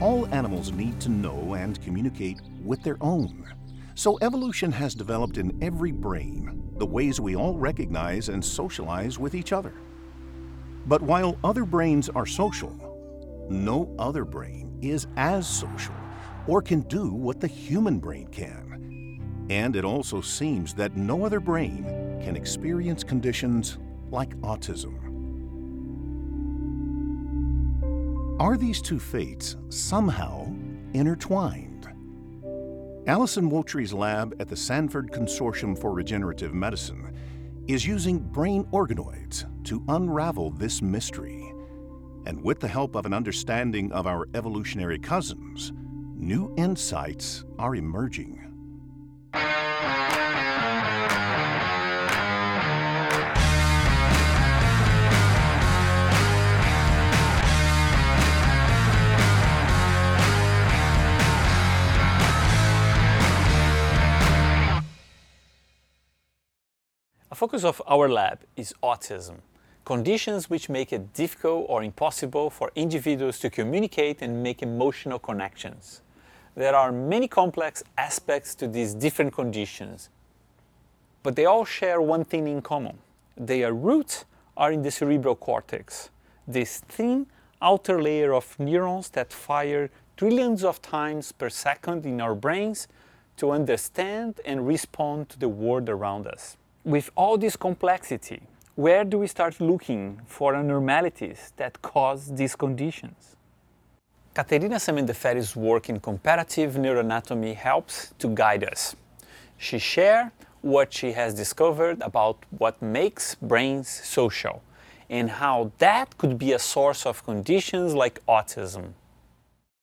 All animals need to know and communicate with their own. So evolution has developed in every brain the ways we all recognize and socialize with each other. But while other brains are social, no other brain is as social or can do what the human brain can. And it also seems that no other brain can experience conditions like autism. Are these two fates somehow intertwined? Alysson Muotri's lab at the Sanford Consortium for Regenerative Medicine is using brain organoids to unravel this mystery. And with the help of an understanding of our evolutionary cousins, new insights are emerging. Focus of our lab is autism, conditions which make it difficult or impossible for individuals to communicate and make emotional connections. There are many complex aspects to these different conditions, but they all share one thing in common. Their roots are in the cerebral cortex, this thin outer layer of neurons that fire trillions of times per second in our brains to understand and respond to the world around us with all this complexity, where do we start looking for abnormalities that cause these conditions? Katerina Semendeferi's work in comparative neuroanatomy helps to guide us. She shares what she has discovered about what makes brains social and how that could be a source of conditions like autism.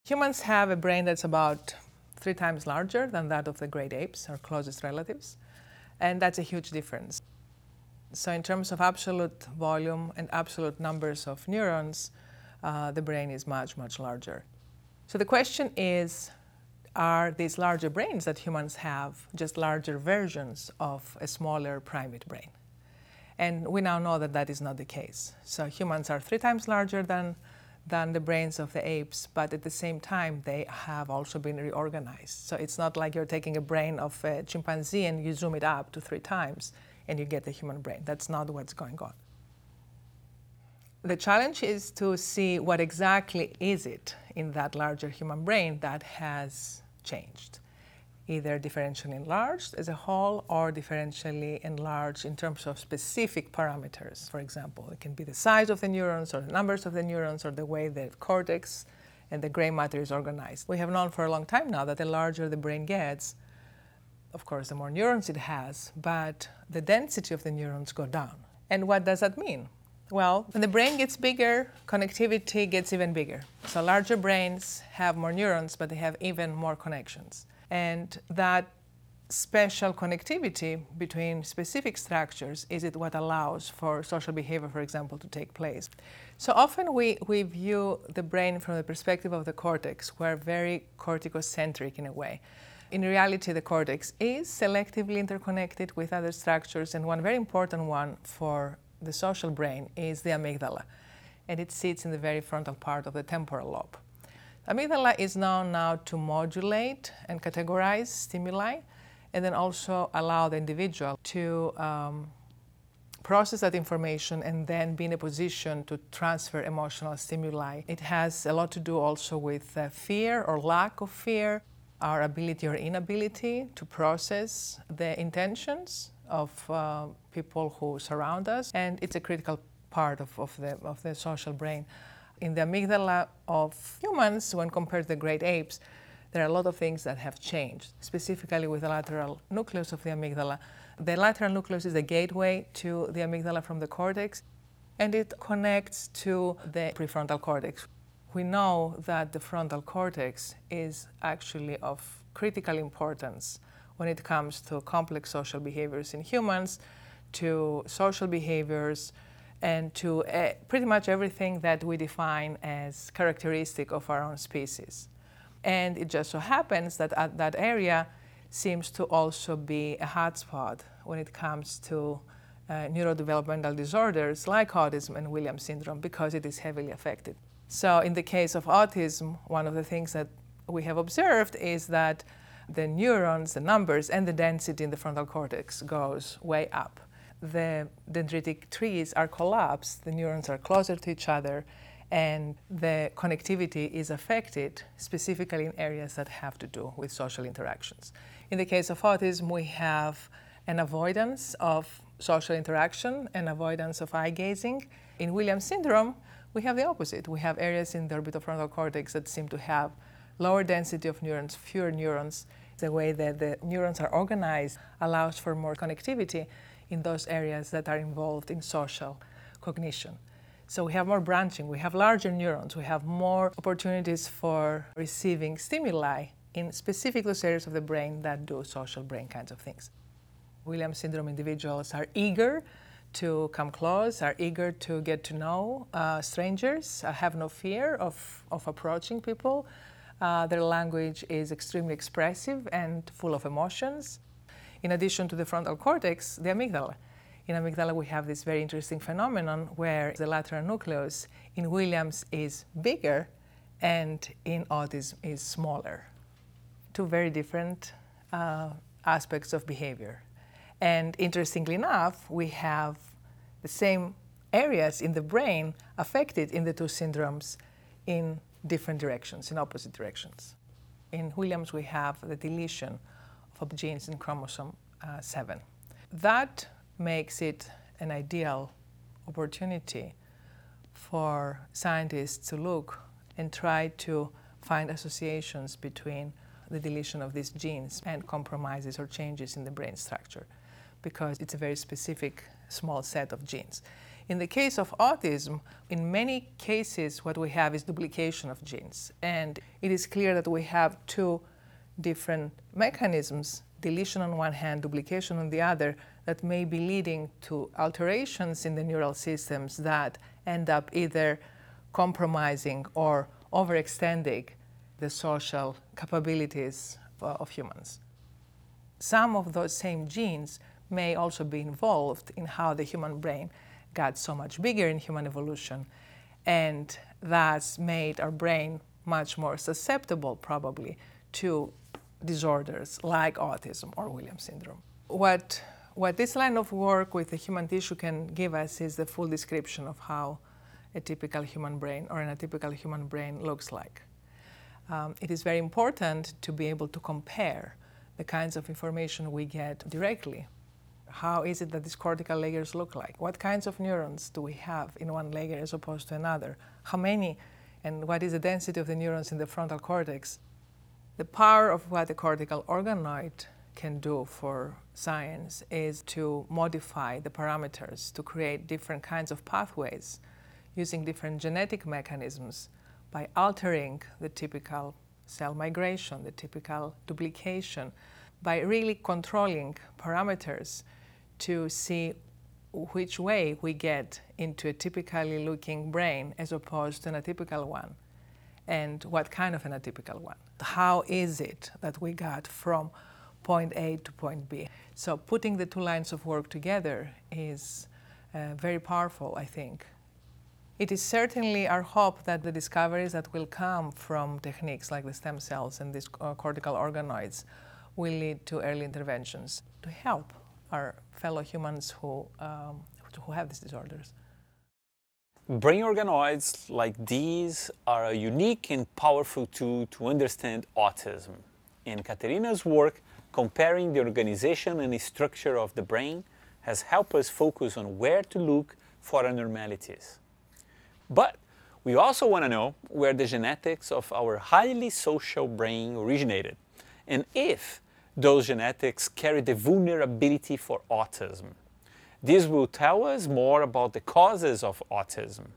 Humans have a brain that's about three times larger than that of the great apes, our closest relatives. And that's a huge difference. So, in terms of absolute volume and absolute numbers of neurons, uh, the brain is much, much larger. So, the question is are these larger brains that humans have just larger versions of a smaller primate brain? And we now know that that is not the case. So, humans are three times larger than than the brains of the apes, but at the same time, they have also been reorganized. So it's not like you're taking a brain of a chimpanzee and you zoom it up to three times and you get the human brain. That's not what's going on. The challenge is to see what exactly is it in that larger human brain that has changed either differentially enlarged as a whole or differentially enlarged in terms of specific parameters. For example, it can be the size of the neurons or the numbers of the neurons or the way the cortex and the gray matter is organized. We have known for a long time now that the larger the brain gets, of course, the more neurons it has, but the density of the neurons go down. And what does that mean? Well, when the brain gets bigger, connectivity gets even bigger. So larger brains have more neurons, but they have even more connections. And that special connectivity between specific structures is it what allows for social behavior, for example, to take place. So often we, we view the brain from the perspective of the cortex. We're very corticocentric in a way. In reality, the cortex is selectively interconnected with other structures, and one very important one for the social brain is the amygdala, and it sits in the very frontal part of the temporal lobe. Amygdala is known now to modulate and categorize stimuli and then also allow the individual to um, process that information and then be in a position to transfer emotional stimuli. It has a lot to do also with uh, fear or lack of fear, our ability or inability to process the intentions of uh, people who surround us, and it's a critical part of, of, the, of the social brain in the amygdala of humans, when compared to the great apes, there are a lot of things that have changed, specifically with the lateral nucleus of the amygdala. The lateral nucleus is the gateway to the amygdala from the cortex, and it connects to the prefrontal cortex. We know that the frontal cortex is actually of critical importance when it comes to complex social behaviors in humans, to social behaviors, and to uh, pretty much everything that we define as characteristic of our own species. And it just so happens that at that area seems to also be a hotspot when it comes to uh, neurodevelopmental disorders like autism and Williams syndrome because it is heavily affected. So, in the case of autism, one of the things that we have observed is that the neurons, the numbers, and the density in the frontal cortex goes way up. The dendritic trees are collapsed, the neurons are closer to each other, and the connectivity is affected specifically in areas that have to do with social interactions. In the case of autism, we have an avoidance of social interaction and avoidance of eye gazing. In Williams syndrome, we have the opposite. We have areas in the orbitofrontal cortex that seem to have lower density of neurons, fewer neurons. The way that the neurons are organized allows for more connectivity in those areas that are involved in social cognition. So we have more branching, we have larger neurons, we have more opportunities for receiving stimuli in specific those areas of the brain that do social brain kinds of things. Williams syndrome individuals are eager to come close, are eager to get to know uh, strangers, uh, have no fear of, of approaching people. Uh, their language is extremely expressive and full of emotions. In addition to the frontal cortex, the amygdala. In amygdala, we have this very interesting phenomenon where the lateral nucleus in Williams is bigger and in autism is smaller. Two very different uh, aspects of behavior. And interestingly enough, we have the same areas in the brain affected in the two syndromes in different directions, in opposite directions. In Williams, we have the deletion of genes in chromosome uh, 7. That makes it an ideal opportunity for scientists to look and try to find associations between the deletion of these genes and compromises or changes in the brain structure because it's a very specific small set of genes. In the case of autism, in many cases, what we have is duplication of genes. And it is clear that we have two different mechanisms deletion on one hand, duplication on the other that may be leading to alterations in the neural systems that end up either compromising or overextending the social capabilities of humans. Some of those same genes may also be involved in how the human brain got so much bigger in human evolution and thus made our brain much more susceptible, probably, to disorders like autism or Williams syndrome. What, what this line of work with the human tissue can give us is the full description of how a typical human brain or an atypical human brain looks like. Um, it is very important to be able to compare the kinds of information we get directly how is it that these cortical layers look like? What kinds of neurons do we have in one layer as opposed to another? How many? And what is the density of the neurons in the frontal cortex? The power of what the cortical organoid can do for science is to modify the parameters to create different kinds of pathways using different genetic mechanisms by altering the typical cell migration, the typical duplication, by really controlling parameters to see which way we get into a typically looking brain as opposed to an atypical one, and what kind of an atypical one. How is it that we got from point A to point B? So, putting the two lines of work together is uh, very powerful, I think. It is certainly our hope that the discoveries that will come from techniques like the stem cells and these uh, cortical organoids will lead to early interventions to help our fellow humans who, um, who have these disorders. Brain organoids like these are a unique and powerful tool to understand autism. In Katerina's work, comparing the organization and structure of the brain has helped us focus on where to look for abnormalities. But we also want to know where the genetics of our highly social brain originated and if those genetics carry the vulnerability for autism. This will tell us more about the causes of autism.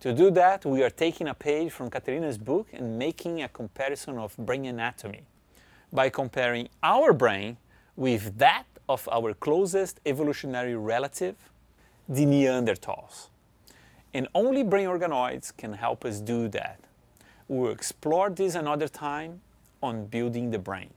To do that, we are taking a page from Katerina's book and making a comparison of brain anatomy by comparing our brain with that of our closest evolutionary relative, the Neanderthals. And only brain organoids can help us do that. We'll explore this another time on building the brain.